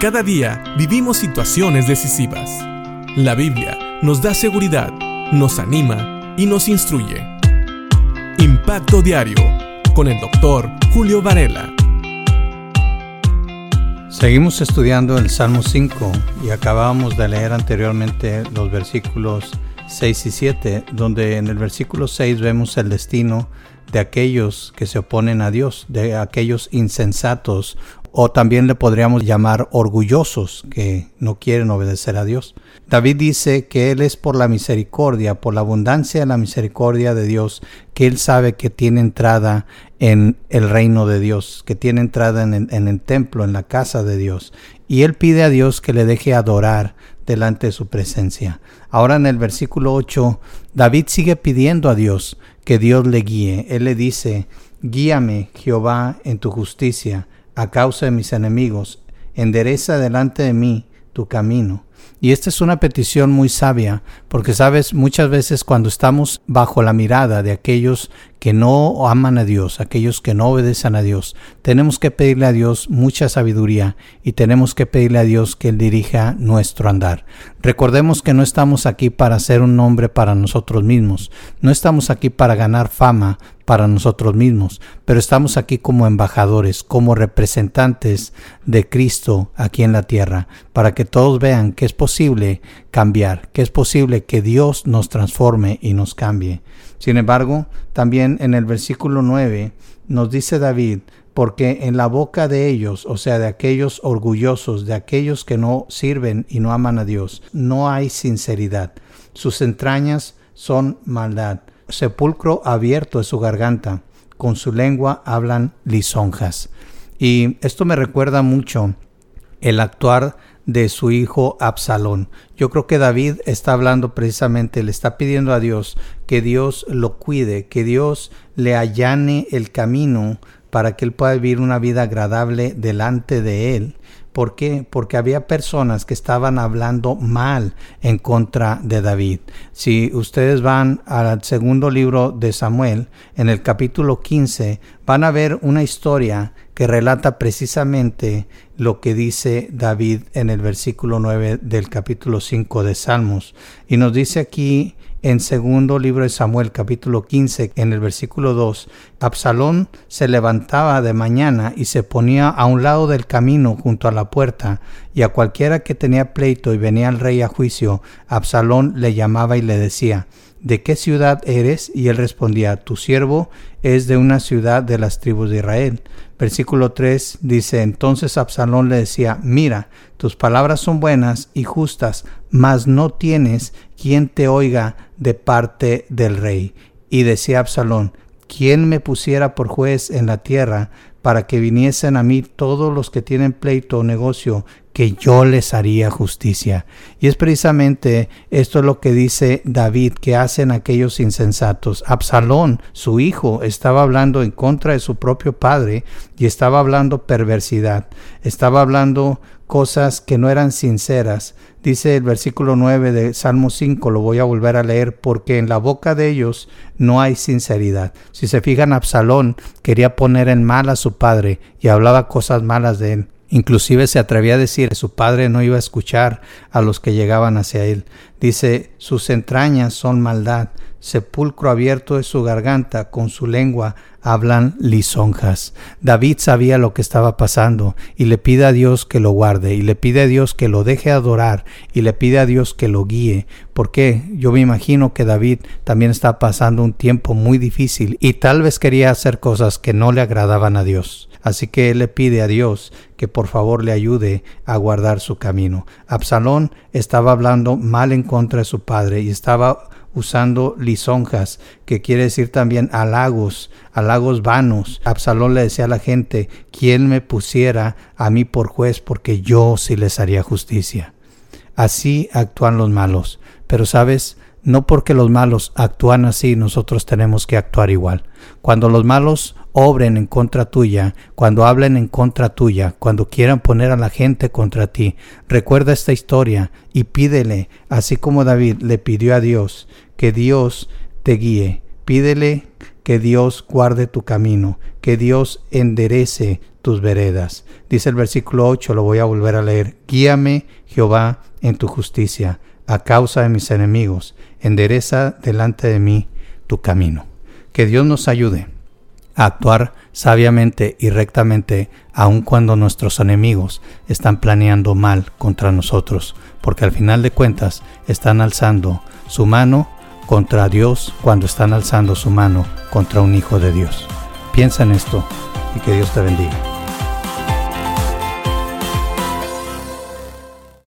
Cada día vivimos situaciones decisivas. La Biblia nos da seguridad, nos anima y nos instruye. Impacto Diario con el doctor Julio Varela. Seguimos estudiando el Salmo 5 y acabamos de leer anteriormente los versículos 6 y 7, donde en el versículo 6 vemos el destino de aquellos que se oponen a Dios, de aquellos insensatos o también le podríamos llamar orgullosos que no quieren obedecer a Dios. David dice que Él es por la misericordia, por la abundancia de la misericordia de Dios, que Él sabe que tiene entrada en el reino de Dios, que tiene entrada en el, templo, en la casa de Dios. Y Él pide a Dios que le deje adorar delante de su presencia. Ahora en el versículo 8, David sigue pidiendo a Dios que Dios le guíe. Él le dice, guíame Jehová en tu justicia a causa de mis enemigos, endereza delante de mí tu camino. Y esta es una petición muy sabia, porque sabes, muchas veces cuando estamos bajo la mirada de aquellos que no aman a Dios, aquellos que no obedecen a Dios, tenemos que pedirle a Dios mucha sabiduría y tenemos que pedirle a Dios que Él dirija nuestro andar. Recordemos que no estamos aquí para ser un nombre para nosotros mismos, no estamos aquí para ganar fama para nosotros mismos, pero estamos aquí como embajadores, como representantes de Cristo aquí en la tierra, para que todos vean que es posible cambiar, que es posible que Dios nos transforme y nos cambie. Sin embargo, también en el versículo 9 nos dice David, porque en la boca de ellos, o sea, de aquellos orgullosos, de aquellos que no sirven y no aman a Dios, no hay sinceridad. Sus entrañas son maldad sepulcro abierto es su garganta, con su lengua hablan lisonjas. Y esto me recuerda mucho el actuar de su hijo Absalón. Yo creo que David está hablando precisamente, le está pidiendo a Dios que Dios lo cuide, que Dios le allane el camino para que él pueda vivir una vida agradable delante de él. ¿Por qué? Porque había personas que estaban hablando mal en contra de David. Si ustedes van al segundo libro de Samuel, en el capítulo 15, van a ver una historia que relata precisamente lo que dice David en el versículo 9 del capítulo 5 de Salmos. Y nos dice aquí en segundo libro de Samuel capítulo 15 en el versículo 2, Absalón se levantaba de mañana y se ponía a un lado del camino junto a la puerta, y a cualquiera que tenía pleito y venía al rey a juicio, Absalón le llamaba y le decía, ¿de qué ciudad eres? Y él respondía, tu siervo es de una ciudad de las tribus de Israel. Versículo 3 dice, entonces Absalón le decía, mira, tus palabras son buenas y justas, mas no tienes quien te oiga de parte del rey. Y decía Absalón, ¿quién me pusiera por juez en la tierra para que viniesen a mí todos los que tienen pleito o negocio que yo les haría justicia. Y es precisamente esto lo que dice David que hacen aquellos insensatos. Absalón, su hijo, estaba hablando en contra de su propio padre y estaba hablando perversidad, estaba hablando cosas que no eran sinceras. Dice el versículo 9 de Salmo 5, lo voy a volver a leer, porque en la boca de ellos no hay sinceridad. Si se fijan, Absalón quería poner en mal a su padre y hablaba cosas malas de él. Inclusive se atrevía a decir que su padre no iba a escuchar a los que llegaban hacia él. Dice, sus entrañas son maldad, sepulcro abierto es su garganta, con su lengua hablan lisonjas. David sabía lo que estaba pasando y le pide a Dios que lo guarde y le pide a Dios que lo deje adorar y le pide a Dios que lo guíe. Porque yo me imagino que David también está pasando un tiempo muy difícil y tal vez quería hacer cosas que no le agradaban a Dios. Así que él le pide a Dios que por favor le ayude a guardar su camino. Absalón estaba hablando mal en contra de su padre y estaba usando lisonjas, que quiere decir también halagos, halagos vanos. Absalón le decía a la gente, ¿quién me pusiera a mí por juez? Porque yo sí les haría justicia. Así actúan los malos. Pero sabes, no porque los malos actúan así, nosotros tenemos que actuar igual. Cuando los malos obren en contra tuya, cuando hablen en contra tuya, cuando quieran poner a la gente contra ti, recuerda esta historia y pídele, así como David le pidió a Dios, que Dios te guíe. Pídele que Dios guarde tu camino, que Dios enderece tus veredas. Dice el versículo 8, lo voy a volver a leer. Guíame, Jehová, en tu justicia, a causa de mis enemigos. Endereza delante de mí tu camino. Que Dios nos ayude a actuar sabiamente y rectamente aun cuando nuestros enemigos están planeando mal contra nosotros, porque al final de cuentas están alzando su mano contra Dios cuando están alzando su mano contra un hijo de Dios. Piensa en esto y que Dios te bendiga.